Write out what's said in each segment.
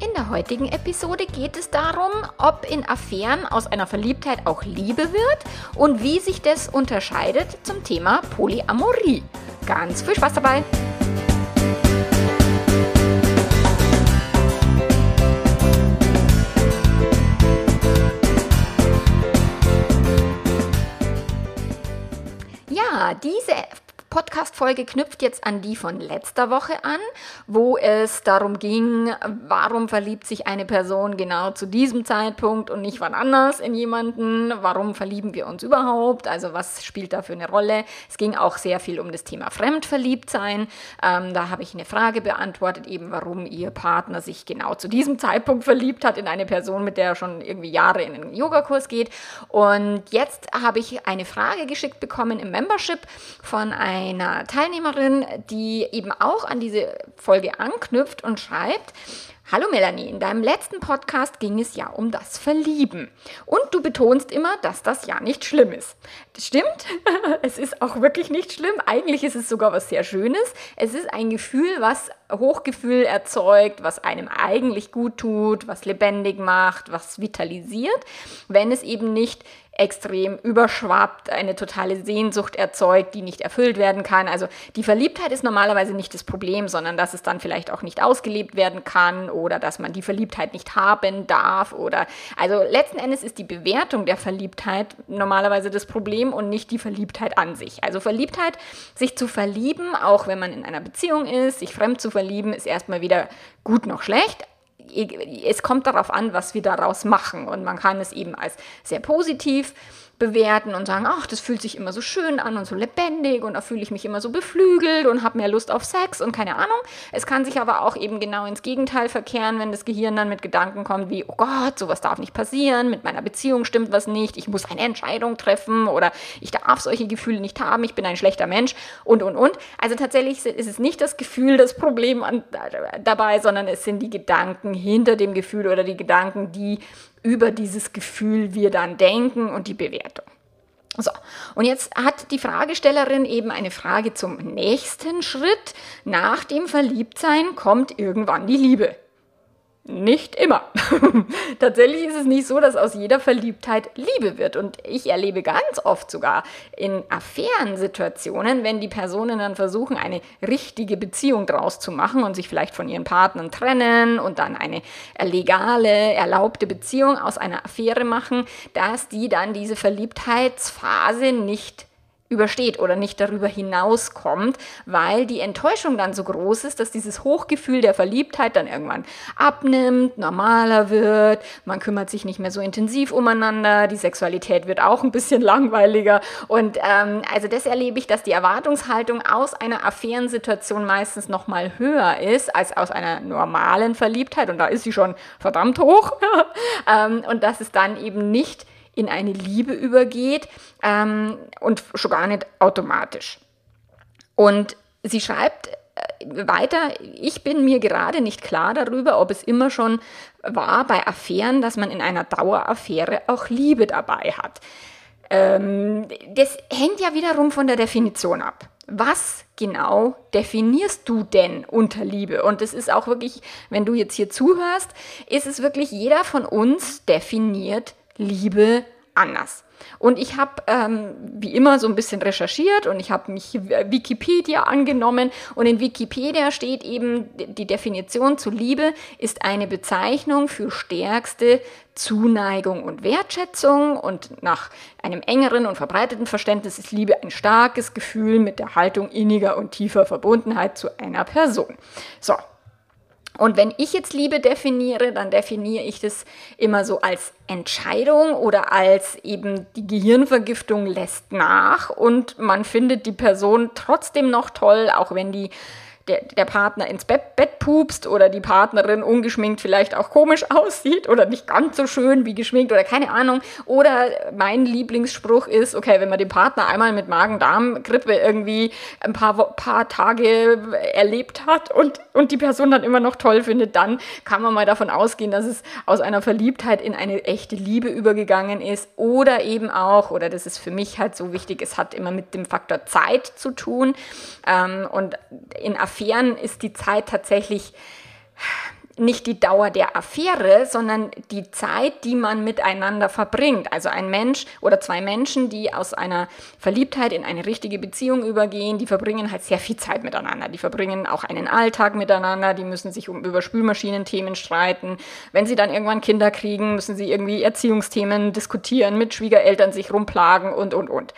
In der heutigen Episode geht es darum, ob in Affären aus einer Verliebtheit auch Liebe wird und wie sich das unterscheidet zum Thema Polyamorie. Ganz viel Spaß dabei! Ja, diese Podcast-Folge knüpft jetzt an die von letzter Woche an, wo es darum ging, warum verliebt sich eine Person genau zu diesem Zeitpunkt und nicht wann anders in jemanden, warum verlieben wir uns überhaupt, also was spielt da für eine Rolle. Es ging auch sehr viel um das Thema Fremdverliebtsein. Ähm, da habe ich eine Frage beantwortet, eben warum ihr Partner sich genau zu diesem Zeitpunkt verliebt hat in eine Person, mit der er schon irgendwie Jahre in einen Yogakurs geht. Und jetzt habe ich eine Frage geschickt bekommen im Membership von einem einer Teilnehmerin, die eben auch an diese Folge anknüpft und schreibt, Hallo Melanie, in deinem letzten Podcast ging es ja um das Verlieben. Und du betonst immer, dass das ja nicht schlimm ist. Das stimmt, es ist auch wirklich nicht schlimm. Eigentlich ist es sogar was sehr Schönes. Es ist ein Gefühl, was Hochgefühl erzeugt, was einem eigentlich gut tut, was lebendig macht, was vitalisiert, wenn es eben nicht extrem überschwappt, eine totale Sehnsucht erzeugt, die nicht erfüllt werden kann. Also die Verliebtheit ist normalerweise nicht das Problem, sondern dass es dann vielleicht auch nicht ausgelebt werden kann oder dass man die Verliebtheit nicht haben darf oder also letzten Endes ist die Bewertung der Verliebtheit normalerweise das Problem und nicht die Verliebtheit an sich. Also Verliebtheit, sich zu verlieben, auch wenn man in einer Beziehung ist, sich fremd zu verlieben, ist erstmal weder gut noch schlecht, es kommt darauf an, was wir daraus machen. Und man kann es eben als sehr positiv bewerten und sagen, ach, das fühlt sich immer so schön an und so lebendig und da fühle ich mich immer so beflügelt und habe mehr Lust auf Sex und keine Ahnung. Es kann sich aber auch eben genau ins Gegenteil verkehren, wenn das Gehirn dann mit Gedanken kommt wie, oh Gott, sowas darf nicht passieren, mit meiner Beziehung stimmt was nicht, ich muss eine Entscheidung treffen oder ich darf solche Gefühle nicht haben, ich bin ein schlechter Mensch und, und, und. Also tatsächlich ist es nicht das Gefühl das Problem an, dabei, sondern es sind die Gedanken hinter dem Gefühl oder die Gedanken, die über dieses Gefühl wir dann denken und die Bewertung. So, und jetzt hat die Fragestellerin eben eine Frage zum nächsten Schritt. Nach dem Verliebtsein kommt irgendwann die Liebe. Nicht immer. Tatsächlich ist es nicht so, dass aus jeder Verliebtheit Liebe wird. Und ich erlebe ganz oft sogar in Affärensituationen, wenn die Personen dann versuchen, eine richtige Beziehung draus zu machen und sich vielleicht von ihren Partnern trennen und dann eine legale, erlaubte Beziehung aus einer Affäre machen, dass die dann diese Verliebtheitsphase nicht übersteht oder nicht darüber hinauskommt, weil die Enttäuschung dann so groß ist, dass dieses Hochgefühl der Verliebtheit dann irgendwann abnimmt, normaler wird, man kümmert sich nicht mehr so intensiv umeinander, die Sexualität wird auch ein bisschen langweiliger. Und ähm, also das erlebe ich, dass die Erwartungshaltung aus einer Affärensituation meistens noch mal höher ist als aus einer normalen Verliebtheit. Und da ist sie schon verdammt hoch. Ähm, und dass es dann eben nicht in eine Liebe übergeht ähm, und schon gar nicht automatisch. Und sie schreibt äh, weiter, ich bin mir gerade nicht klar darüber, ob es immer schon war bei Affären, dass man in einer Daueraffäre auch Liebe dabei hat. Ähm, das hängt ja wiederum von der Definition ab. Was genau definierst du denn unter Liebe? Und es ist auch wirklich, wenn du jetzt hier zuhörst, ist es wirklich, jeder von uns definiert Liebe anders. Und ich habe ähm, wie immer so ein bisschen recherchiert und ich habe mich Wikipedia angenommen und in Wikipedia steht eben, die Definition zu Liebe ist eine Bezeichnung für stärkste Zuneigung und Wertschätzung und nach einem engeren und verbreiteten Verständnis ist Liebe ein starkes Gefühl mit der Haltung inniger und tiefer Verbundenheit zu einer Person. So, und wenn ich jetzt Liebe definiere, dann definiere ich das immer so als Entscheidung oder als eben die Gehirnvergiftung lässt nach und man findet die Person trotzdem noch toll, auch wenn die der, der Partner ins Bett, Bett pupst oder die Partnerin ungeschminkt vielleicht auch komisch aussieht oder nicht ganz so schön wie geschminkt oder keine Ahnung. Oder mein Lieblingsspruch ist, okay, wenn man den Partner einmal mit Magen-Darm-Grippe irgendwie ein paar, paar Tage erlebt hat und, und die Person dann immer noch toll findet, dann kann man mal davon ausgehen, dass es aus einer Verliebtheit in eine echte Liebe übergegangen ist. Oder eben auch, oder das ist für mich halt so wichtig, es hat immer mit dem Faktor Zeit zu tun. Ähm, und in Affären ist die Zeit tatsächlich nicht die Dauer der Affäre, sondern die Zeit, die man miteinander verbringt. Also ein Mensch oder zwei Menschen, die aus einer Verliebtheit in eine richtige Beziehung übergehen, die verbringen halt sehr viel Zeit miteinander. Die verbringen auch einen Alltag miteinander, die müssen sich um über Spülmaschinenthemen streiten. Wenn sie dann irgendwann Kinder kriegen, müssen sie irgendwie Erziehungsthemen diskutieren, mit Schwiegereltern sich rumplagen und, und, und.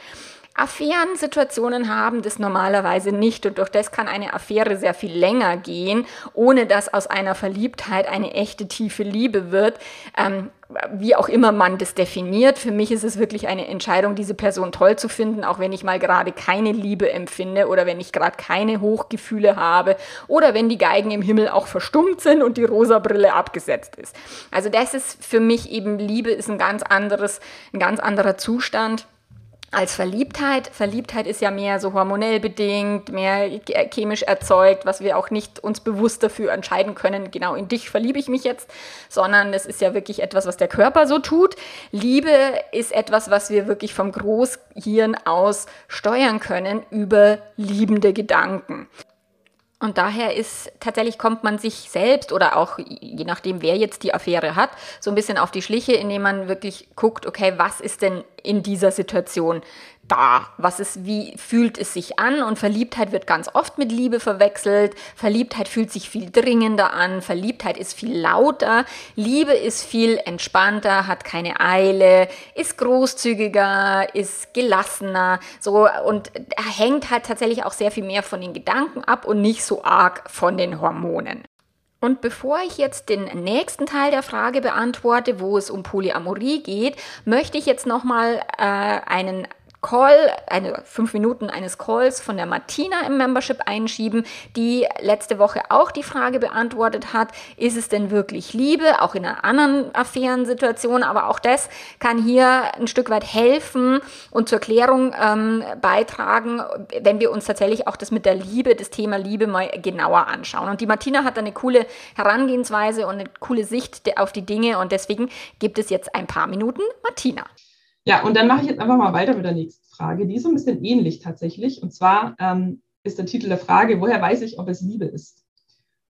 Affärensituationen haben das normalerweise nicht und durch das kann eine Affäre sehr viel länger gehen, ohne dass aus einer Verliebtheit eine echte tiefe Liebe wird. Ähm, wie auch immer man das definiert. Für mich ist es wirklich eine Entscheidung, diese Person toll zu finden, auch wenn ich mal gerade keine Liebe empfinde oder wenn ich gerade keine Hochgefühle habe oder wenn die Geigen im Himmel auch verstummt sind und die rosa Brille abgesetzt ist. Also das ist für mich eben Liebe ist ein ganz anderes, ein ganz anderer Zustand als Verliebtheit. Verliebtheit ist ja mehr so hormonell bedingt, mehr chemisch erzeugt, was wir auch nicht uns bewusst dafür entscheiden können, genau in dich verliebe ich mich jetzt, sondern es ist ja wirklich etwas, was der Körper so tut. Liebe ist etwas, was wir wirklich vom Großhirn aus steuern können über liebende Gedanken. Und daher ist tatsächlich kommt man sich selbst oder auch je nachdem, wer jetzt die Affäre hat, so ein bisschen auf die Schliche, indem man wirklich guckt, okay, was ist denn in dieser Situation da? Was ist, wie fühlt es sich an? Und Verliebtheit wird ganz oft mit Liebe verwechselt. Verliebtheit fühlt sich viel dringender an. Verliebtheit ist viel lauter. Liebe ist viel entspannter, hat keine Eile, ist großzügiger, ist gelassener. So, und hängt halt tatsächlich auch sehr viel mehr von den Gedanken ab und nicht so arg von den Hormonen. Und bevor ich jetzt den nächsten Teil der Frage beantworte, wo es um Polyamorie geht, möchte ich jetzt nochmal äh, einen Call, eine fünf Minuten eines Calls von der Martina im Membership einschieben, die letzte Woche auch die Frage beantwortet hat, ist es denn wirklich Liebe, auch in einer anderen Affärensituation, aber auch das kann hier ein Stück weit helfen und zur Klärung ähm, beitragen, wenn wir uns tatsächlich auch das mit der Liebe, das Thema Liebe mal genauer anschauen. Und die Martina hat eine coole Herangehensweise und eine coole Sicht auf die Dinge und deswegen gibt es jetzt ein paar Minuten Martina. Ja, und dann mache ich jetzt einfach mal weiter mit der nächsten Frage. Die ist so ein bisschen ähnlich tatsächlich. Und zwar ähm, ist der Titel der Frage, woher weiß ich, ob es Liebe ist?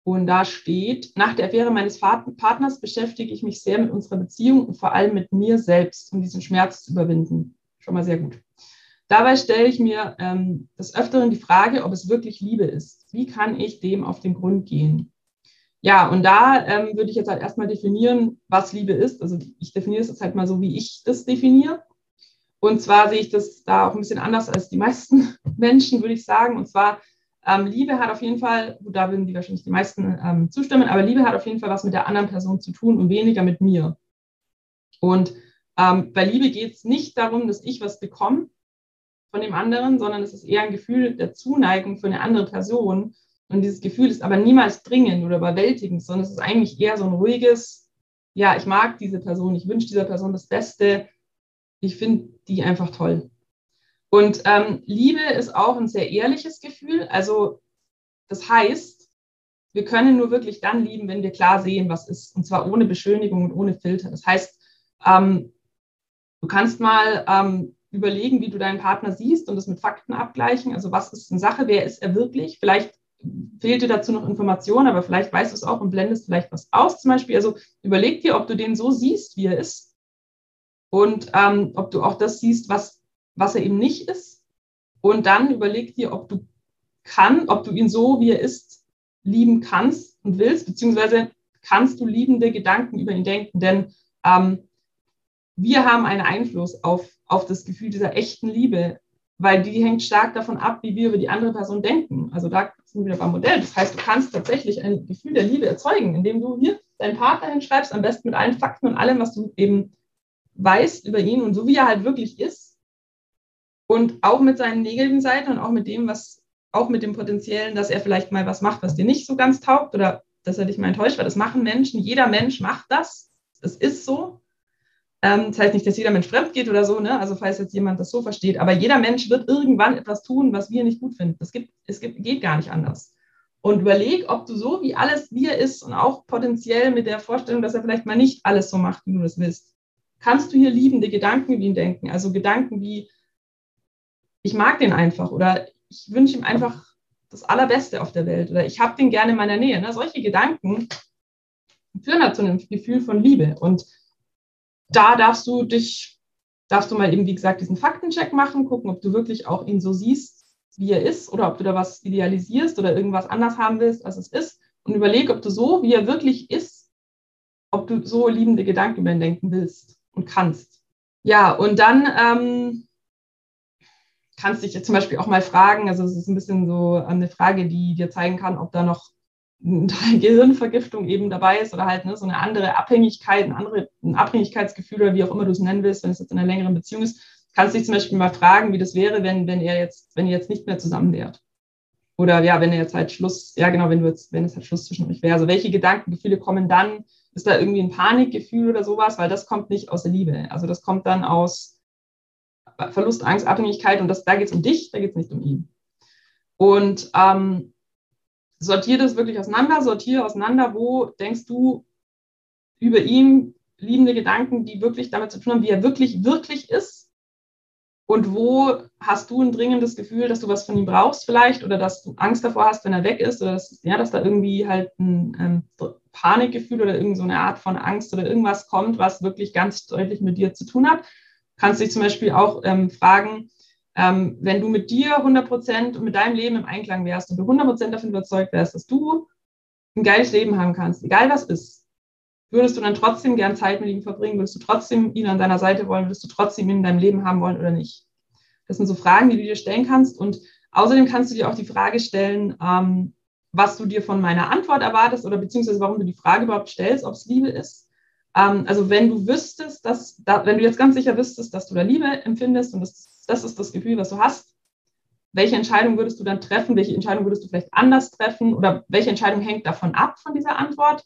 Und da steht, nach der Affäre meines Partners beschäftige ich mich sehr mit unserer Beziehung und vor allem mit mir selbst, um diesen Schmerz zu überwinden. Schon mal sehr gut. Dabei stelle ich mir ähm, des Öfteren die Frage, ob es wirklich Liebe ist. Wie kann ich dem auf den Grund gehen? Ja, und da ähm, würde ich jetzt halt erstmal definieren, was Liebe ist. Also ich definiere es jetzt halt mal so, wie ich das definiere. Und zwar sehe ich das da auch ein bisschen anders als die meisten Menschen, würde ich sagen. Und zwar, ähm, Liebe hat auf jeden Fall, da würden die wahrscheinlich die meisten ähm, zustimmen, aber Liebe hat auf jeden Fall was mit der anderen Person zu tun und weniger mit mir. Und ähm, bei Liebe geht es nicht darum, dass ich was bekomme von dem anderen, sondern es ist eher ein Gefühl der Zuneigung für eine andere Person und dieses Gefühl ist aber niemals dringend oder überwältigend, sondern es ist eigentlich eher so ein ruhiges, ja, ich mag diese Person, ich wünsche dieser Person das Beste, ich finde die einfach toll. Und ähm, Liebe ist auch ein sehr ehrliches Gefühl. Also das heißt, wir können nur wirklich dann lieben, wenn wir klar sehen, was ist, und zwar ohne Beschönigung und ohne Filter. Das heißt, ähm, du kannst mal ähm, überlegen, wie du deinen Partner siehst und das mit Fakten abgleichen. Also was ist eine Sache, wer ist er wirklich? Vielleicht fehlt dir dazu noch Information, aber vielleicht weißt du es auch und blendest vielleicht was aus zum Beispiel. Also überleg dir, ob du den so siehst, wie er ist und ähm, ob du auch das siehst, was, was er eben nicht ist. Und dann überleg dir, ob du kann, ob du ihn so, wie er ist, lieben kannst und willst, beziehungsweise kannst du liebende Gedanken über ihn denken, denn ähm, wir haben einen Einfluss auf, auf das Gefühl dieser echten Liebe, weil die hängt stark davon ab, wie wir über die andere Person denken. Also da sind wir wieder beim Modell. Das heißt, du kannst tatsächlich ein Gefühl der Liebe erzeugen, indem du hier deinen Partner hinschreibst, am besten mit allen Fakten und allem, was du eben weißt über ihn und so wie er halt wirklich ist. Und auch mit seinen negativen Seiten und auch mit dem, was, auch mit dem Potenziellen, dass er vielleicht mal was macht, was dir nicht so ganz taugt oder dass er dich mal enttäuscht, weil das machen Menschen. Jeder Mensch macht das. Das ist so. Ähm, das heißt nicht, dass jeder Mensch fremd geht oder so, ne? also falls jetzt jemand das so versteht, aber jeder Mensch wird irgendwann etwas tun, was wir nicht gut finden. Das gibt, es gibt, geht gar nicht anders. Und überleg, ob du so wie alles wie er ist und auch potenziell mit der Vorstellung, dass er vielleicht mal nicht alles so macht, wie du das willst, kannst du hier liebende Gedanken wie ihn denken. Also Gedanken wie, ich mag den einfach oder ich wünsche ihm einfach das Allerbeste auf der Welt oder ich habe den gerne in meiner Nähe. Ne? Solche Gedanken führen halt zu einem Gefühl von Liebe. Und da darfst du dich, darfst du mal eben, wie gesagt, diesen Faktencheck machen, gucken, ob du wirklich auch ihn so siehst, wie er ist, oder ob du da was idealisierst oder irgendwas anders haben willst, als es ist. Und überleg, ob du so, wie er wirklich ist, ob du so liebende Gedanken über ihn denken willst und kannst. Ja, und dann ähm, kannst du dich zum Beispiel auch mal fragen, also es ist ein bisschen so eine Frage, die dir zeigen kann, ob da noch Gehirnvergiftung eben dabei ist oder halt ne, so eine andere Abhängigkeit, ein, andere, ein Abhängigkeitsgefühl oder wie auch immer du es nennen willst, wenn es jetzt in einer längeren Beziehung ist, kannst dich zum Beispiel mal fragen, wie das wäre, wenn, wenn er jetzt, wenn ihr jetzt nicht mehr zusammen wärt. Oder ja, wenn er jetzt halt Schluss, ja genau, wenn du jetzt, wenn es halt Schluss zwischen euch wäre. Also welche Gedankengefühle kommen dann? Ist da irgendwie ein Panikgefühl oder sowas? Weil das kommt nicht aus der Liebe. Also das kommt dann aus Verlust, Angst, Abhängigkeit und das, da geht es um dich, da geht es nicht um ihn. Und ähm, sortiere das wirklich auseinander, sortiere auseinander, wo denkst du über ihn liebende Gedanken, die wirklich damit zu tun haben, wie er wirklich, wirklich ist. Und wo hast du ein dringendes Gefühl, dass du was von ihm brauchst vielleicht oder dass du Angst davor hast, wenn er weg ist oder dass, ja, dass da irgendwie halt ein ähm, Panikgefühl oder irgendeine so Art von Angst oder irgendwas kommt, was wirklich ganz deutlich mit dir zu tun hat. Kannst dich zum Beispiel auch ähm, fragen, ähm, wenn du mit dir 100 Prozent und mit deinem Leben im Einklang wärst und du 100 Prozent davon überzeugt wärst, dass du ein geiles Leben haben kannst, egal was ist, würdest du dann trotzdem gern Zeit mit ihm verbringen? Würdest du trotzdem ihn an deiner Seite wollen? Würdest du trotzdem ihn in deinem Leben haben wollen oder nicht? Das sind so Fragen, die du dir stellen kannst. Und außerdem kannst du dir auch die Frage stellen, ähm, was du dir von meiner Antwort erwartest oder beziehungsweise warum du die Frage überhaupt stellst, ob es Liebe ist. Ähm, also wenn du wüsstest, dass, da, wenn du jetzt ganz sicher wüsstest, dass du da Liebe empfindest und das das ist das Gefühl, was du hast. Welche Entscheidung würdest du dann treffen? Welche Entscheidung würdest du vielleicht anders treffen? Oder welche Entscheidung hängt davon ab, von dieser Antwort?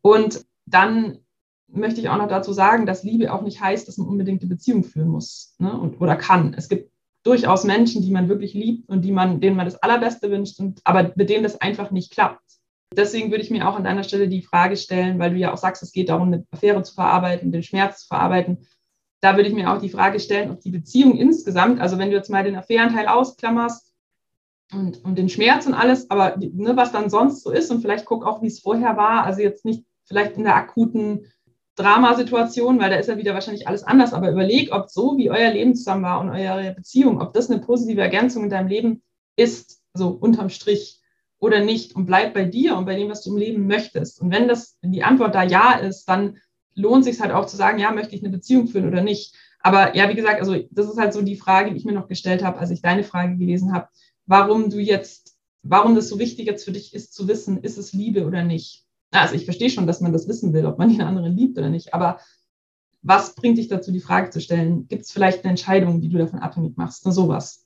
Und dann möchte ich auch noch dazu sagen, dass Liebe auch nicht heißt, dass man unbedingt eine Beziehung führen muss ne? und, oder kann. Es gibt durchaus Menschen, die man wirklich liebt und die man, denen man das Allerbeste wünscht, und, aber mit denen das einfach nicht klappt. Deswegen würde ich mir auch an deiner Stelle die Frage stellen, weil du ja auch sagst, es geht darum, eine Affäre zu verarbeiten, den Schmerz zu verarbeiten da würde ich mir auch die Frage stellen, ob die Beziehung insgesamt, also wenn du jetzt mal den Affärenteil ausklammerst und, und den Schmerz und alles, aber ne, was dann sonst so ist und vielleicht guck auch, wie es vorher war, also jetzt nicht vielleicht in der akuten Dramasituation, weil da ist ja wieder wahrscheinlich alles anders, aber überleg, ob so wie euer Leben zusammen war und eure Beziehung, ob das eine positive Ergänzung in deinem Leben ist, so unterm Strich oder nicht und bleib bei dir und bei dem, was du im Leben möchtest. Und wenn das, wenn die Antwort da ja ist, dann lohnt sich halt auch zu sagen, ja, möchte ich eine Beziehung führen oder nicht. Aber ja, wie gesagt, also das ist halt so die Frage, die ich mir noch gestellt habe, als ich deine Frage gelesen habe, warum du jetzt, warum das so wichtig jetzt für dich ist zu wissen, ist es Liebe oder nicht. Also ich verstehe schon, dass man das wissen will, ob man den anderen liebt oder nicht, aber was bringt dich dazu, die Frage zu stellen? Gibt es vielleicht eine Entscheidung, die du davon abhängig machst? Nur sowas.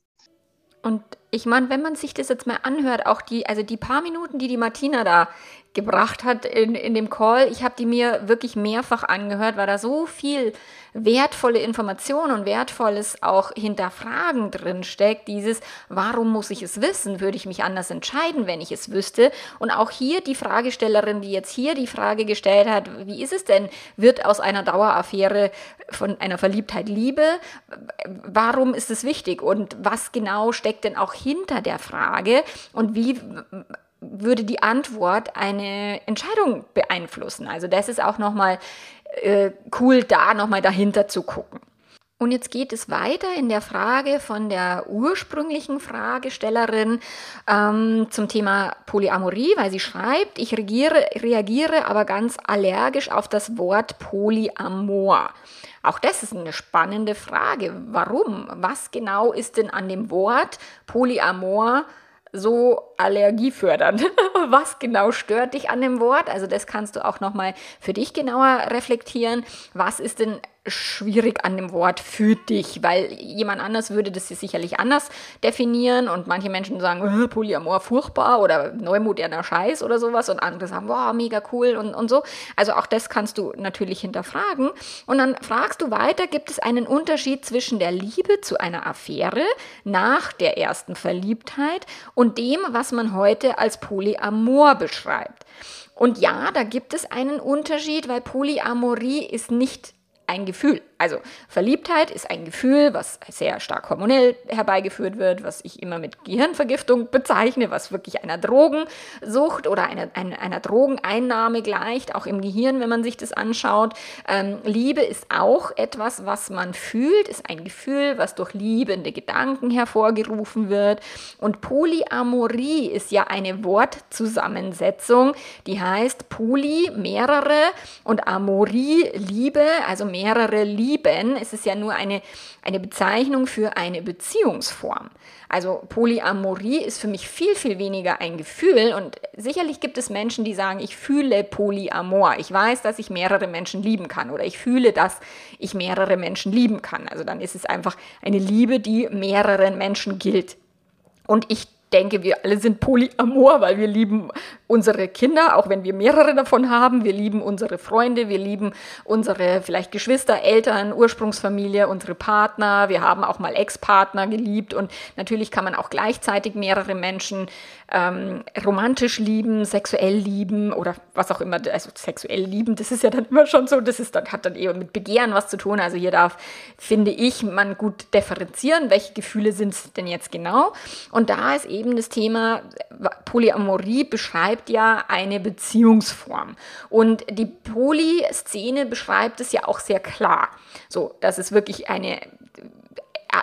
Und ich meine, wenn man sich das jetzt mal anhört, auch die, also die paar Minuten, die die Martina da gebracht hat in, in dem Call. Ich habe die mir wirklich mehrfach angehört, weil da so viel wertvolle Information und wertvolles auch Hinterfragen drin steckt. Dieses, warum muss ich es wissen? Würde ich mich anders entscheiden, wenn ich es wüsste? Und auch hier die Fragestellerin, die jetzt hier die Frage gestellt hat, wie ist es denn? Wird aus einer Daueraffäre von einer Verliebtheit Liebe? Warum ist es wichtig? Und was genau steckt denn auch hinter der Frage? Und wie würde die Antwort eine Entscheidung beeinflussen. Also das ist auch nochmal äh, cool, da nochmal dahinter zu gucken. Und jetzt geht es weiter in der Frage von der ursprünglichen Fragestellerin ähm, zum Thema Polyamorie, weil sie schreibt, ich reagiere, reagiere aber ganz allergisch auf das Wort Polyamor. Auch das ist eine spannende Frage. Warum? Was genau ist denn an dem Wort Polyamor so allergiefördernd. Was genau stört dich an dem Wort? Also das kannst du auch noch mal für dich genauer reflektieren. Was ist denn schwierig an dem Wort für dich, weil jemand anders würde das sicherlich anders definieren und manche Menschen sagen, äh, Polyamor furchtbar oder neumoderner Scheiß oder sowas und andere sagen, wow, mega cool und, und so. Also auch das kannst du natürlich hinterfragen. Und dann fragst du weiter, gibt es einen Unterschied zwischen der Liebe zu einer Affäre nach der ersten Verliebtheit und dem, was man heute als Polyamor beschreibt? Und ja, da gibt es einen Unterschied, weil Polyamorie ist nicht ein Gefühl. Also Verliebtheit ist ein Gefühl, was sehr stark hormonell herbeigeführt wird, was ich immer mit Gehirnvergiftung bezeichne, was wirklich einer Drogensucht oder einer, einer, einer Drogeneinnahme gleicht, auch im Gehirn, wenn man sich das anschaut. Ähm, Liebe ist auch etwas, was man fühlt, ist ein Gefühl, was durch liebende Gedanken hervorgerufen wird. Und Polyamorie ist ja eine Wortzusammensetzung, die heißt Poly, mehrere, und Amorie, Liebe, also mehrere Liebe lieben, es ist ja nur eine, eine Bezeichnung für eine Beziehungsform. Also Polyamorie ist für mich viel, viel weniger ein Gefühl und sicherlich gibt es Menschen, die sagen, ich fühle Polyamor. Ich weiß, dass ich mehrere Menschen lieben kann oder ich fühle, dass ich mehrere Menschen lieben kann. Also dann ist es einfach eine Liebe, die mehreren Menschen gilt. Und ich denke, wir alle sind polyamor, weil wir lieben unsere Kinder, auch wenn wir mehrere davon haben. Wir lieben unsere Freunde, wir lieben unsere vielleicht Geschwister, Eltern, Ursprungsfamilie, unsere Partner. Wir haben auch mal Ex-Partner geliebt und natürlich kann man auch gleichzeitig mehrere Menschen ähm, romantisch lieben, sexuell lieben oder was auch immer. Also sexuell lieben, das ist ja dann immer schon so, das ist dann, hat dann eher mit Begehren was zu tun. Also hier darf, finde ich, man gut differenzieren, welche Gefühle sind es denn jetzt genau. Und da ist eben das Thema, Polyamorie beschreibt ja eine Beziehungsform. Und die Poly-Szene beschreibt es ja auch sehr klar. So, dass es wirklich eine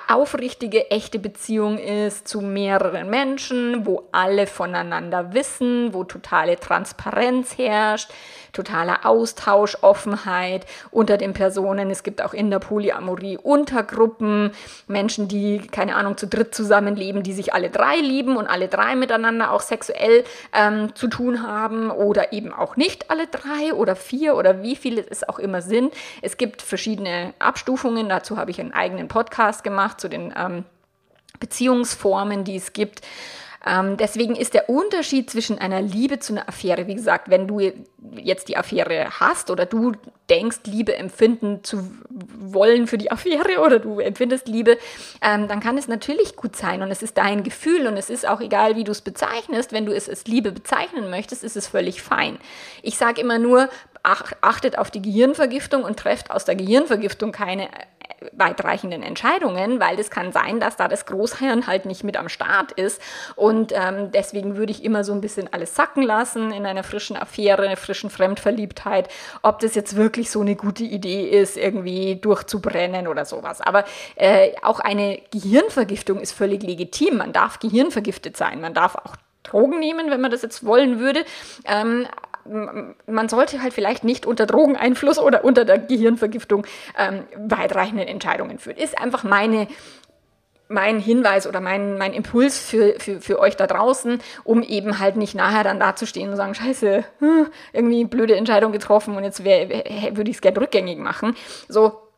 aufrichtige, echte Beziehung ist zu mehreren Menschen, wo alle voneinander wissen, wo totale Transparenz herrscht, totaler Austausch, Offenheit unter den Personen. Es gibt auch in der Polyamorie Untergruppen, Menschen, die, keine Ahnung, zu dritt zusammenleben, die sich alle drei lieben und alle drei miteinander auch sexuell ähm, zu tun haben oder eben auch nicht alle drei oder vier oder wie viele es auch immer sind. Es gibt verschiedene Abstufungen, dazu habe ich einen eigenen Podcast gemacht zu den ähm, Beziehungsformen, die es gibt. Ähm, deswegen ist der Unterschied zwischen einer Liebe zu einer Affäre, wie gesagt, wenn du jetzt die Affäre hast oder du denkst, Liebe empfinden zu wollen für die Affäre oder du empfindest Liebe, ähm, dann kann es natürlich gut sein und es ist dein Gefühl und es ist auch egal, wie du es bezeichnest. Wenn du es als Liebe bezeichnen möchtest, ist es völlig fein. Ich sage immer nur, achtet auf die Gehirnvergiftung und trefft aus der Gehirnvergiftung keine weitreichenden Entscheidungen, weil es kann sein, dass da das Großhirn halt nicht mit am Start ist. Und ähm, deswegen würde ich immer so ein bisschen alles sacken lassen in einer frischen Affäre, einer frischen Fremdverliebtheit, ob das jetzt wirklich so eine gute Idee ist, irgendwie durchzubrennen oder sowas. Aber äh, auch eine Gehirnvergiftung ist völlig legitim. Man darf gehirnvergiftet sein. Man darf auch Drogen nehmen, wenn man das jetzt wollen würde. Ähm, man sollte halt vielleicht nicht unter Drogeneinfluss oder unter der Gehirnvergiftung ähm, weitreichende Entscheidungen führen. Ist einfach meine, mein Hinweis oder mein, mein Impuls für, für, für euch da draußen, um eben halt nicht nachher dann dazustehen und sagen, scheiße, hm, irgendwie blöde Entscheidung getroffen und jetzt würde ich es gerne rückgängig machen. So,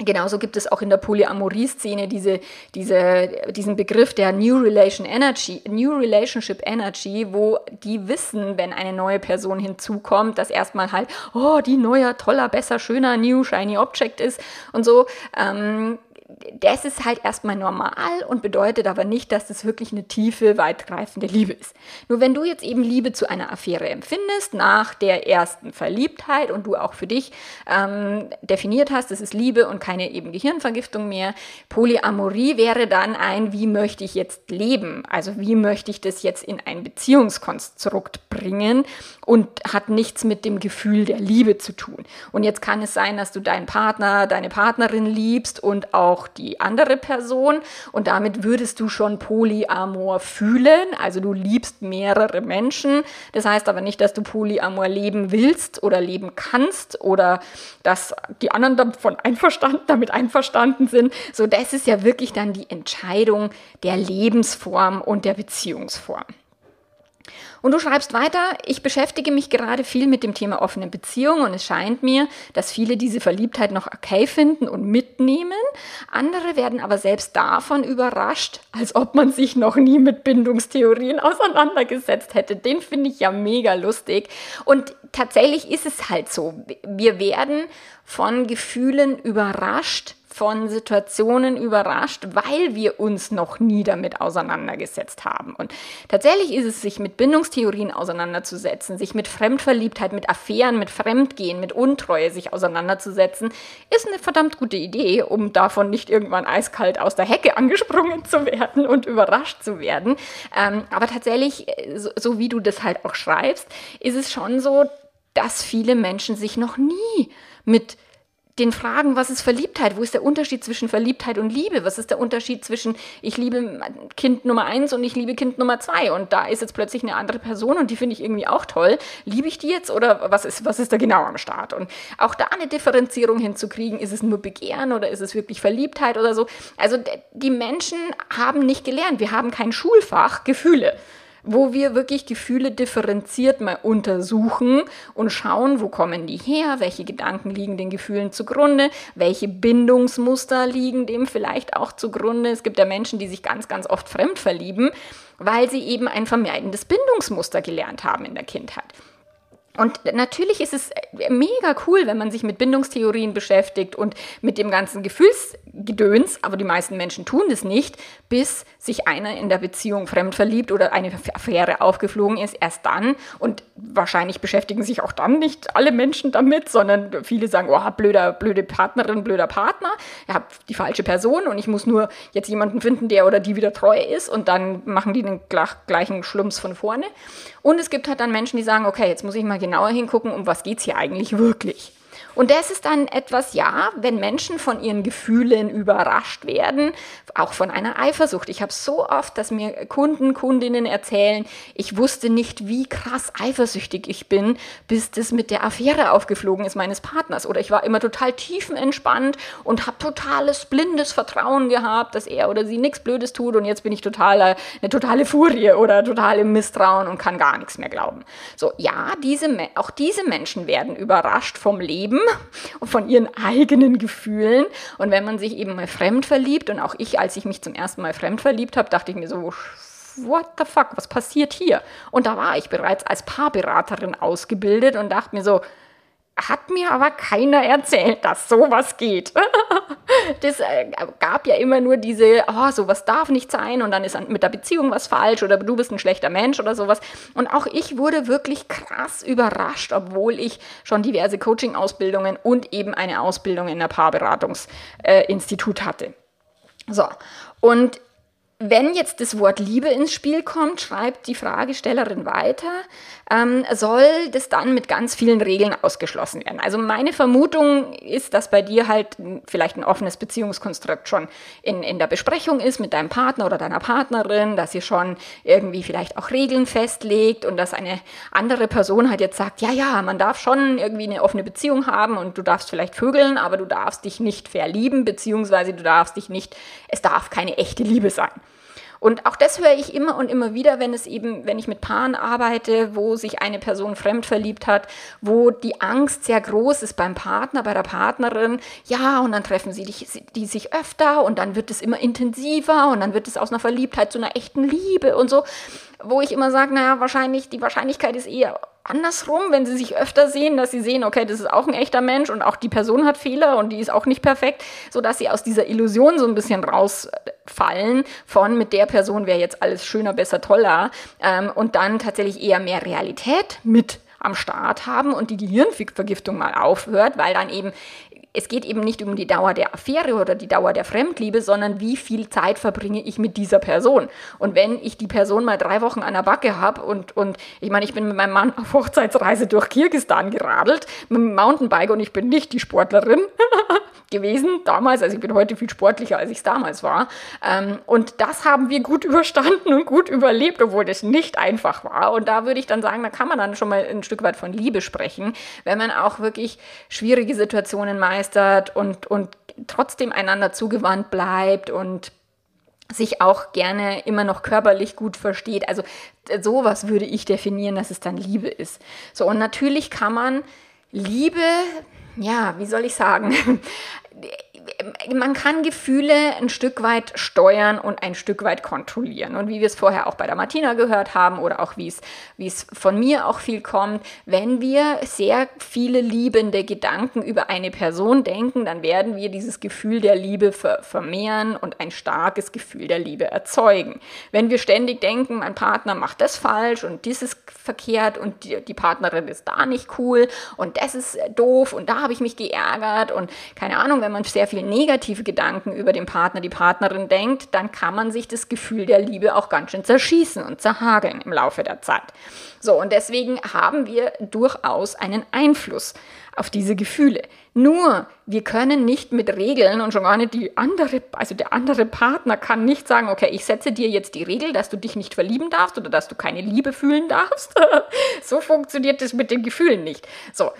Genauso gibt es auch in der Polyamorie-Szene diese, diese, diesen Begriff der New Relation Energy, New Relationship Energy, wo die wissen, wenn eine neue Person hinzukommt, dass erstmal halt, oh, die neuer, toller, besser, schöner, new, shiny Object ist und so. Ähm, das ist halt erstmal normal und bedeutet aber nicht, dass das wirklich eine tiefe, weitgreifende Liebe ist. Nur wenn du jetzt eben Liebe zu einer Affäre empfindest, nach der ersten Verliebtheit und du auch für dich ähm, definiert hast, das ist Liebe und keine eben Gehirnvergiftung mehr, Polyamorie wäre dann ein, wie möchte ich jetzt leben? Also wie möchte ich das jetzt in ein Beziehungskonstrukt bringen und hat nichts mit dem Gefühl der Liebe zu tun. Und jetzt kann es sein, dass du deinen Partner, deine Partnerin liebst und auch auch die andere Person und damit würdest du schon Polyamor fühlen. Also du liebst mehrere Menschen. Das heißt aber nicht, dass du Polyamor leben willst oder leben kannst oder dass die anderen davon einverstanden, damit einverstanden sind. So, das ist ja wirklich dann die Entscheidung der Lebensform und der Beziehungsform. Und du schreibst weiter, ich beschäftige mich gerade viel mit dem Thema offene Beziehung und es scheint mir, dass viele diese Verliebtheit noch okay finden und mitnehmen. Andere werden aber selbst davon überrascht, als ob man sich noch nie mit Bindungstheorien auseinandergesetzt hätte. Den finde ich ja mega lustig. Und tatsächlich ist es halt so. Wir werden von Gefühlen überrascht, von Situationen überrascht, weil wir uns noch nie damit auseinandergesetzt haben. Und tatsächlich ist es, sich mit Bindungstheorien auseinanderzusetzen, sich mit Fremdverliebtheit, mit Affären, mit Fremdgehen, mit Untreue sich auseinanderzusetzen, ist eine verdammt gute Idee, um davon nicht irgendwann eiskalt aus der Hecke angesprungen zu werden und überrascht zu werden. Ähm, aber tatsächlich, äh, so, so wie du das halt auch schreibst, ist es schon so, dass viele Menschen sich noch nie mit den Fragen, was ist Verliebtheit? Wo ist der Unterschied zwischen Verliebtheit und Liebe? Was ist der Unterschied zwischen ich liebe Kind Nummer eins und ich liebe Kind Nummer zwei? Und da ist jetzt plötzlich eine andere Person und die finde ich irgendwie auch toll. Liebe ich die jetzt oder was ist, was ist da genau am Start? Und auch da eine Differenzierung hinzukriegen, ist es nur Begehren oder ist es wirklich Verliebtheit oder so? Also die Menschen haben nicht gelernt. Wir haben kein Schulfach Gefühle wo wir wirklich Gefühle differenziert mal untersuchen und schauen, wo kommen die her, welche Gedanken liegen den Gefühlen zugrunde, welche Bindungsmuster liegen dem vielleicht auch zugrunde. Es gibt ja Menschen, die sich ganz, ganz oft fremd verlieben, weil sie eben ein vermeidendes Bindungsmuster gelernt haben in der Kindheit. Und natürlich ist es mega cool, wenn man sich mit Bindungstheorien beschäftigt und mit dem ganzen Gefühlsgedöns, aber die meisten Menschen tun das nicht, bis sich einer in der Beziehung fremd verliebt oder eine Affäre aufgeflogen ist, erst dann. Und wahrscheinlich beschäftigen sich auch dann nicht alle Menschen damit, sondern viele sagen, oh, blöder, blöde Partnerin, blöder Partner, ich habe die falsche Person und ich muss nur jetzt jemanden finden, der oder die wieder treu ist und dann machen die den gleichen Schlumps von vorne. Und es gibt halt dann Menschen, die sagen, okay, jetzt muss ich mal genauer hingucken, um was geht es hier eigentlich wirklich. Und das ist dann etwas, ja, wenn Menschen von ihren Gefühlen überrascht werden, auch von einer Eifersucht. Ich habe so oft, dass mir Kunden, Kundinnen erzählen, ich wusste nicht, wie krass eifersüchtig ich bin, bis das mit der Affäre aufgeflogen ist meines Partners. Oder ich war immer total tiefenentspannt und habe totales blindes Vertrauen gehabt, dass er oder sie nichts Blödes tut und jetzt bin ich total eine totale Furie oder total im Misstrauen und kann gar nichts mehr glauben. So, ja, diese, auch diese Menschen werden überrascht vom Leben und von ihren eigenen Gefühlen. Und wenn man sich eben mal fremd verliebt, und auch ich, als ich mich zum ersten Mal fremd verliebt habe, dachte ich mir so, what the fuck, was passiert hier? Und da war ich bereits als Paarberaterin ausgebildet und dachte mir so, hat mir aber keiner erzählt, dass sowas geht. das äh, gab ja immer nur diese, oh, sowas darf nicht sein und dann ist mit der Beziehung was falsch oder du bist ein schlechter Mensch oder sowas. Und auch ich wurde wirklich krass überrascht, obwohl ich schon diverse Coaching-Ausbildungen und eben eine Ausbildung in der Paarberatungsinstitut äh, hatte. So, und wenn jetzt das Wort Liebe ins Spiel kommt, schreibt die Fragestellerin weiter, ähm, soll das dann mit ganz vielen Regeln ausgeschlossen werden. Also meine Vermutung ist, dass bei dir halt vielleicht ein offenes Beziehungskonstrukt schon in, in der Besprechung ist mit deinem Partner oder deiner Partnerin, dass ihr schon irgendwie vielleicht auch Regeln festlegt und dass eine andere Person halt jetzt sagt, ja, ja, man darf schon irgendwie eine offene Beziehung haben und du darfst vielleicht vögeln, aber du darfst dich nicht verlieben, beziehungsweise du darfst dich nicht, es darf keine echte Liebe sein. Und auch das höre ich immer und immer wieder, wenn es eben, wenn ich mit Paaren arbeite, wo sich eine Person fremd verliebt hat, wo die Angst sehr groß ist beim Partner, bei der Partnerin. Ja, und dann treffen sie die, die sich öfter und dann wird es immer intensiver und dann wird es aus einer Verliebtheit zu einer echten Liebe und so wo ich immer sage, naja, wahrscheinlich, die Wahrscheinlichkeit ist eher andersrum, wenn sie sich öfter sehen, dass sie sehen, okay, das ist auch ein echter Mensch und auch die Person hat Fehler und die ist auch nicht perfekt, sodass sie aus dieser Illusion so ein bisschen rausfallen von mit der Person wäre jetzt alles schöner, besser, toller ähm, und dann tatsächlich eher mehr Realität mit am Start haben und die Gehirnvergiftung mal aufhört, weil dann eben es geht eben nicht um die Dauer der Affäre oder die Dauer der Fremdliebe, sondern wie viel Zeit verbringe ich mit dieser Person. Und wenn ich die Person mal drei Wochen an der Backe habe und, und ich meine, ich bin mit meinem Mann auf Hochzeitsreise durch Kirgistan geradelt mit dem Mountainbike und ich bin nicht die Sportlerin gewesen damals, also ich bin heute viel sportlicher, als ich es damals war. Ähm, und das haben wir gut überstanden und gut überlebt, obwohl das nicht einfach war. Und da würde ich dann sagen, da kann man dann schon mal ein Stück weit von Liebe sprechen, wenn man auch wirklich schwierige Situationen meistert und, und trotzdem einander zugewandt bleibt und sich auch gerne immer noch körperlich gut versteht. Also sowas würde ich definieren, dass es dann Liebe ist. So, und natürlich kann man Liebe, ja, wie soll ich sagen, man kann Gefühle ein Stück weit steuern und ein Stück weit kontrollieren. Und wie wir es vorher auch bei der Martina gehört haben oder auch wie es, von mir auch viel kommt, wenn wir sehr viele liebende Gedanken über eine Person denken, dann werden wir dieses Gefühl der Liebe ver vermehren und ein starkes Gefühl der Liebe erzeugen. Wenn wir ständig denken, mein Partner macht das falsch und dies ist verkehrt und die, die Partnerin ist da nicht cool und das ist doof und da habe ich mich geärgert und keine Ahnung, wenn man sehr viel negative Gedanken über den Partner, die Partnerin denkt, dann kann man sich das Gefühl der Liebe auch ganz schön zerschießen und zerhageln im Laufe der Zeit. So, und deswegen haben wir durchaus einen Einfluss auf diese Gefühle. Nur, wir können nicht mit Regeln und schon gar nicht die andere, also der andere Partner kann nicht sagen, okay, ich setze dir jetzt die Regel, dass du dich nicht verlieben darfst oder dass du keine Liebe fühlen darfst. so funktioniert das mit den Gefühlen nicht. So,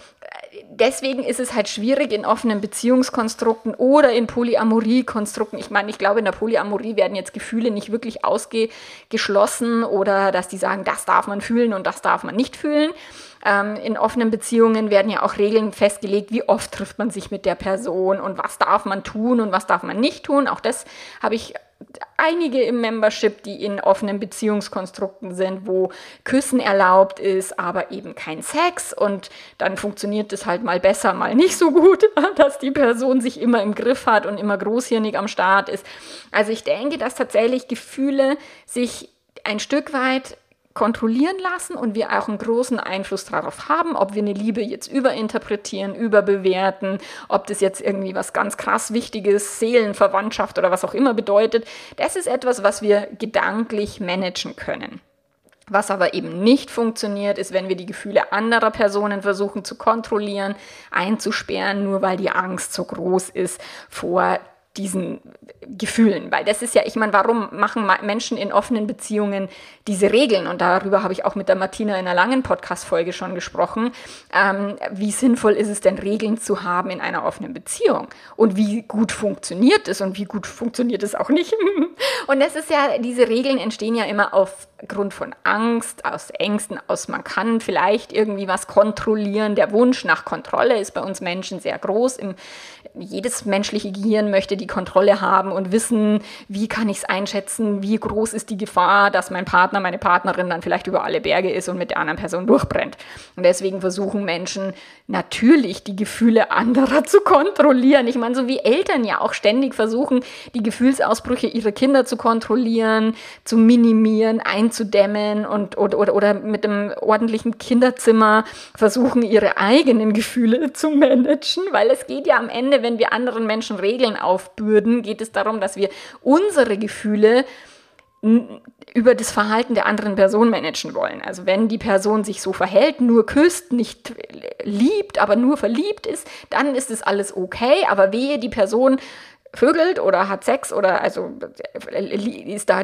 deswegen ist es halt schwierig in offenen Beziehungskonstrukten oder in Polyamorie-Konstrukten. Ich meine, ich glaube, in der Polyamorie werden jetzt Gefühle nicht wirklich ausgeschlossen oder dass die sagen, das darf man fühlen und das darf man nicht fühlen. Ähm, in offenen Beziehungen werden ja auch Regeln festgelegt, wie oft trifft man sich mit der Person und was darf man tun und was darf man nicht tun. Auch das habe ich einige im Membership, die in offenen Beziehungskonstrukten sind, wo Küssen erlaubt ist, aber eben kein Sex. Und dann funktioniert es halt mal besser, mal nicht so gut, dass die Person sich immer im Griff hat und immer großhirnig am Start ist. Also ich denke, dass tatsächlich Gefühle sich ein Stück weit kontrollieren lassen und wir auch einen großen Einfluss darauf haben, ob wir eine Liebe jetzt überinterpretieren, überbewerten, ob das jetzt irgendwie was ganz krass Wichtiges, Seelenverwandtschaft oder was auch immer bedeutet. Das ist etwas, was wir gedanklich managen können. Was aber eben nicht funktioniert, ist, wenn wir die Gefühle anderer Personen versuchen zu kontrollieren, einzusperren, nur weil die Angst so groß ist vor diesen Gefühlen. Weil das ist ja, ich meine, warum machen Menschen in offenen Beziehungen diese Regeln? Und darüber habe ich auch mit der Martina in einer langen Podcast-Folge schon gesprochen. Ähm, wie sinnvoll ist es denn, Regeln zu haben in einer offenen Beziehung? Und wie gut funktioniert es und wie gut funktioniert es auch nicht? und das ist ja, diese Regeln entstehen ja immer aufgrund von Angst, aus Ängsten, aus man kann vielleicht irgendwie was kontrollieren. Der Wunsch nach Kontrolle ist bei uns Menschen sehr groß. Im, jedes menschliche Gehirn möchte die Kontrolle haben und wissen, wie kann ich es einschätzen, wie groß ist die Gefahr, dass mein Partner, meine Partnerin dann vielleicht über alle Berge ist und mit der anderen Person durchbrennt. Und deswegen versuchen Menschen natürlich die Gefühle anderer zu kontrollieren. Ich meine, so wie Eltern ja auch ständig versuchen, die Gefühlsausbrüche ihrer Kinder zu kontrollieren, zu minimieren, einzudämmen und oder, oder, oder mit einem ordentlichen Kinderzimmer versuchen, ihre eigenen Gefühle zu managen, weil es geht ja am Ende, wenn wir anderen Menschen Regeln aufbürden, geht es darum, dass wir unsere Gefühle über das Verhalten der anderen Person managen wollen. Also wenn die Person sich so verhält, nur küsst, nicht liebt, aber nur verliebt ist, dann ist es alles okay. Aber wehe, die Person vögelt oder hat Sex oder also ist da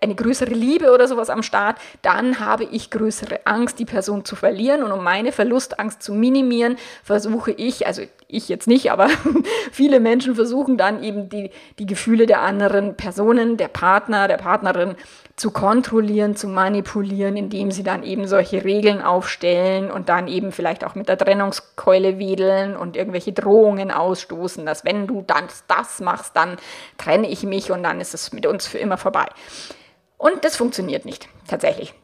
eine größere Liebe oder sowas am Start, dann habe ich größere Angst, die Person zu verlieren. Und um meine Verlustangst zu minimieren, versuche ich, also ich jetzt nicht, aber viele Menschen versuchen dann eben die, die Gefühle der anderen Personen, der Partner, der Partnerin zu kontrollieren, zu manipulieren, indem sie dann eben solche Regeln aufstellen und dann eben vielleicht auch mit der Trennungskeule wedeln und irgendwelche Drohungen ausstoßen, dass wenn du dann das machst, dann trenne ich mich und dann ist es mit uns für immer vorbei. Und das funktioniert nicht, tatsächlich.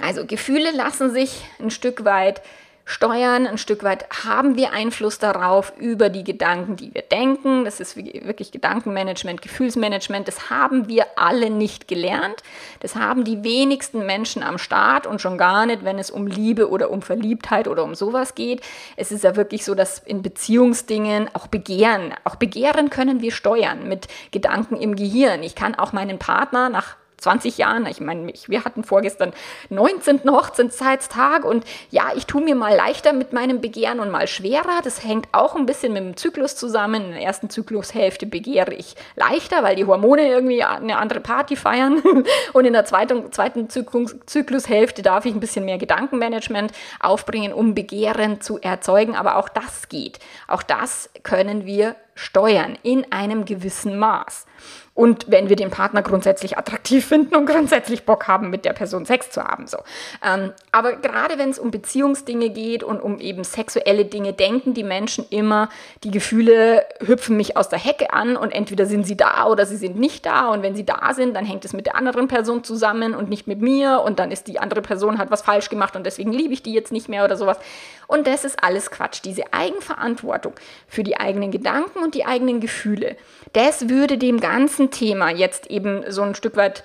Also Gefühle lassen sich ein Stück weit steuern. Ein Stück weit haben wir Einfluss darauf über die Gedanken, die wir denken. Das ist wirklich Gedankenmanagement, Gefühlsmanagement. Das haben wir alle nicht gelernt. Das haben die wenigsten Menschen am Start und schon gar nicht, wenn es um Liebe oder um Verliebtheit oder um sowas geht. Es ist ja wirklich so, dass in Beziehungsdingen auch Begehren, auch Begehren können wir steuern mit Gedanken im Gehirn. Ich kann auch meinen Partner nach 20 Jahren. Ich meine, wir hatten vorgestern 19. Hochzeitstag und ja, ich tue mir mal leichter mit meinem Begehren und mal schwerer. Das hängt auch ein bisschen mit dem Zyklus zusammen. In der ersten Zyklushälfte begehre ich leichter, weil die Hormone irgendwie eine andere Party feiern. Und in der zweiten, zweiten Zyklus, Zyklushälfte darf ich ein bisschen mehr Gedankenmanagement aufbringen, um Begehren zu erzeugen. Aber auch das geht. Auch das können wir steuern in einem gewissen Maß. Und wenn wir den Partner grundsätzlich attraktiv finden und grundsätzlich Bock haben, mit der Person Sex zu haben. So. Ähm, aber gerade wenn es um Beziehungsdinge geht und um eben sexuelle Dinge, denken die Menschen immer, die Gefühle hüpfen mich aus der Hecke an und entweder sind sie da oder sie sind nicht da. Und wenn sie da sind, dann hängt es mit der anderen Person zusammen und nicht mit mir. Und dann ist die andere Person hat was falsch gemacht und deswegen liebe ich die jetzt nicht mehr oder sowas. Und das ist alles Quatsch. Diese Eigenverantwortung für die eigenen Gedanken und die eigenen Gefühle, das würde dem ganzen Thema jetzt eben so ein Stück weit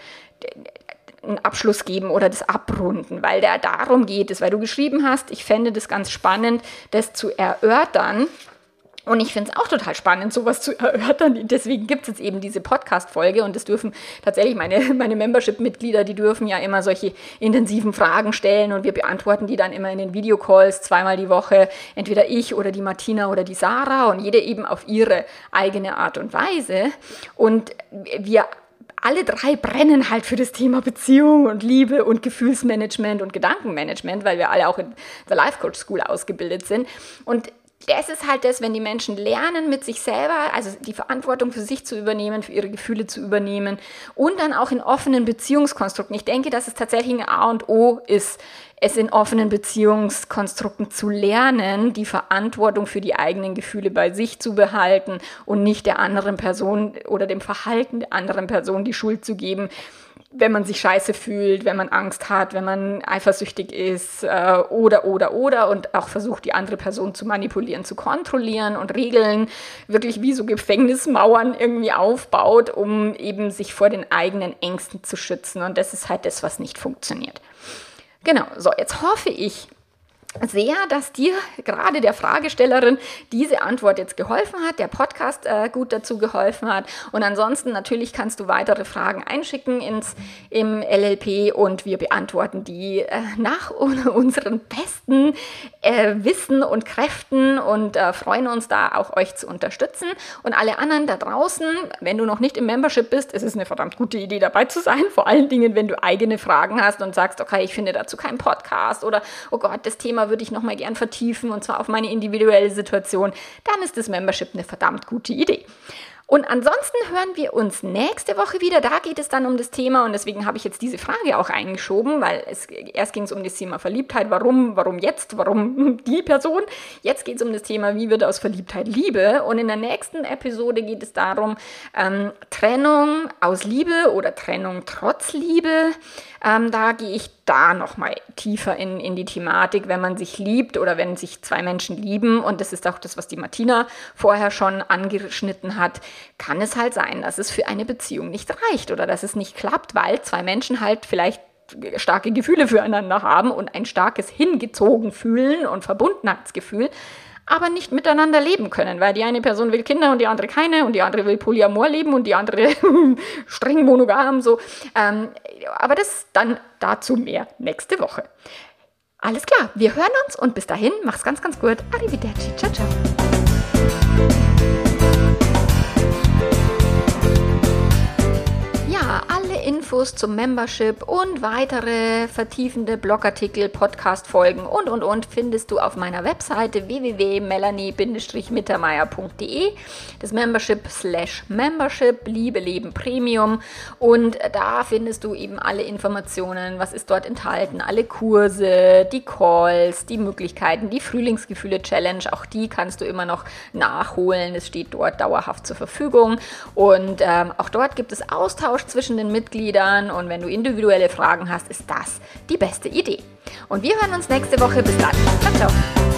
einen Abschluss geben oder das abrunden, weil der darum geht es, weil du geschrieben hast, ich fände das ganz spannend, das zu erörtern und ich finde es auch total spannend, sowas zu erörtern. Deswegen gibt es jetzt eben diese Podcast-Folge und das dürfen tatsächlich meine, meine Membership-Mitglieder, die dürfen ja immer solche intensiven Fragen stellen und wir beantworten die dann immer in den Videocalls zweimal die Woche, entweder ich oder die Martina oder die Sarah und jede eben auf ihre eigene Art und Weise. Und wir alle drei brennen halt für das Thema Beziehung und Liebe und Gefühlsmanagement und Gedankenmanagement, weil wir alle auch in der Life Coach School ausgebildet sind. Und das ist halt das, wenn die Menschen lernen, mit sich selber, also die Verantwortung für sich zu übernehmen, für ihre Gefühle zu übernehmen und dann auch in offenen Beziehungskonstrukten. Ich denke, dass es tatsächlich ein A und O ist, es in offenen Beziehungskonstrukten zu lernen, die Verantwortung für die eigenen Gefühle bei sich zu behalten und nicht der anderen Person oder dem Verhalten der anderen Person die Schuld zu geben wenn man sich scheiße fühlt, wenn man Angst hat, wenn man eifersüchtig ist äh, oder, oder, oder und auch versucht, die andere Person zu manipulieren, zu kontrollieren und Regeln wirklich wie so Gefängnismauern irgendwie aufbaut, um eben sich vor den eigenen Ängsten zu schützen. Und das ist halt das, was nicht funktioniert. Genau, so, jetzt hoffe ich, sehr, dass dir gerade der Fragestellerin diese Antwort jetzt geholfen hat, der Podcast äh, gut dazu geholfen hat. Und ansonsten natürlich kannst du weitere Fragen einschicken ins im LLP und wir beantworten die äh, nach unseren besten äh, Wissen und Kräften und äh, freuen uns da auch euch zu unterstützen. Und alle anderen da draußen, wenn du noch nicht im Membership bist, ist es eine verdammt gute Idee dabei zu sein. Vor allen Dingen, wenn du eigene Fragen hast und sagst, okay, ich finde dazu keinen Podcast oder oh Gott, das Thema würde ich noch mal gern vertiefen und zwar auf meine individuelle Situation, dann ist das Membership eine verdammt gute Idee. Und ansonsten hören wir uns nächste Woche wieder. Da geht es dann um das Thema und deswegen habe ich jetzt diese Frage auch eingeschoben, weil es erst ging es um das Thema Verliebtheit. Warum? Warum jetzt? Warum die Person? Jetzt geht es um das Thema, wie wird aus Verliebtheit Liebe? Und in der nächsten Episode geht es darum, ähm, Trennung aus Liebe oder Trennung trotz Liebe. Ähm, da gehe ich da nochmal tiefer in, in die Thematik, wenn man sich liebt oder wenn sich zwei Menschen lieben. Und das ist auch das, was die Martina vorher schon angeschnitten hat. Kann es halt sein, dass es für eine Beziehung nicht reicht oder dass es nicht klappt, weil zwei Menschen halt vielleicht starke Gefühle füreinander haben und ein starkes hingezogen fühlen und Verbundenheitsgefühl, aber nicht miteinander leben können, weil die eine Person will Kinder und die andere keine und die andere will Polyamor leben und die andere streng monogam so. Ähm, aber das dann dazu mehr nächste Woche. Alles klar, wir hören uns und bis dahin, mach's ganz, ganz gut. Arrivederci, ciao, ciao. Infos zum Membership und weitere vertiefende Blogartikel, Podcast-Folgen und, und, und findest du auf meiner Webseite www.melanie-mittermeier.de. Das Membership slash Membership, Liebe, Leben, Premium. Und da findest du eben alle Informationen, was ist dort enthalten, alle Kurse, die Calls, die Möglichkeiten, die Frühlingsgefühle-Challenge, auch die kannst du immer noch nachholen. Es steht dort dauerhaft zur Verfügung. Und ähm, auch dort gibt es Austausch zwischen den Mitgliedern Mitgliedern und wenn du individuelle Fragen hast, ist das die beste Idee. Und wir hören uns nächste Woche. Bis dann. Ciao, ciao.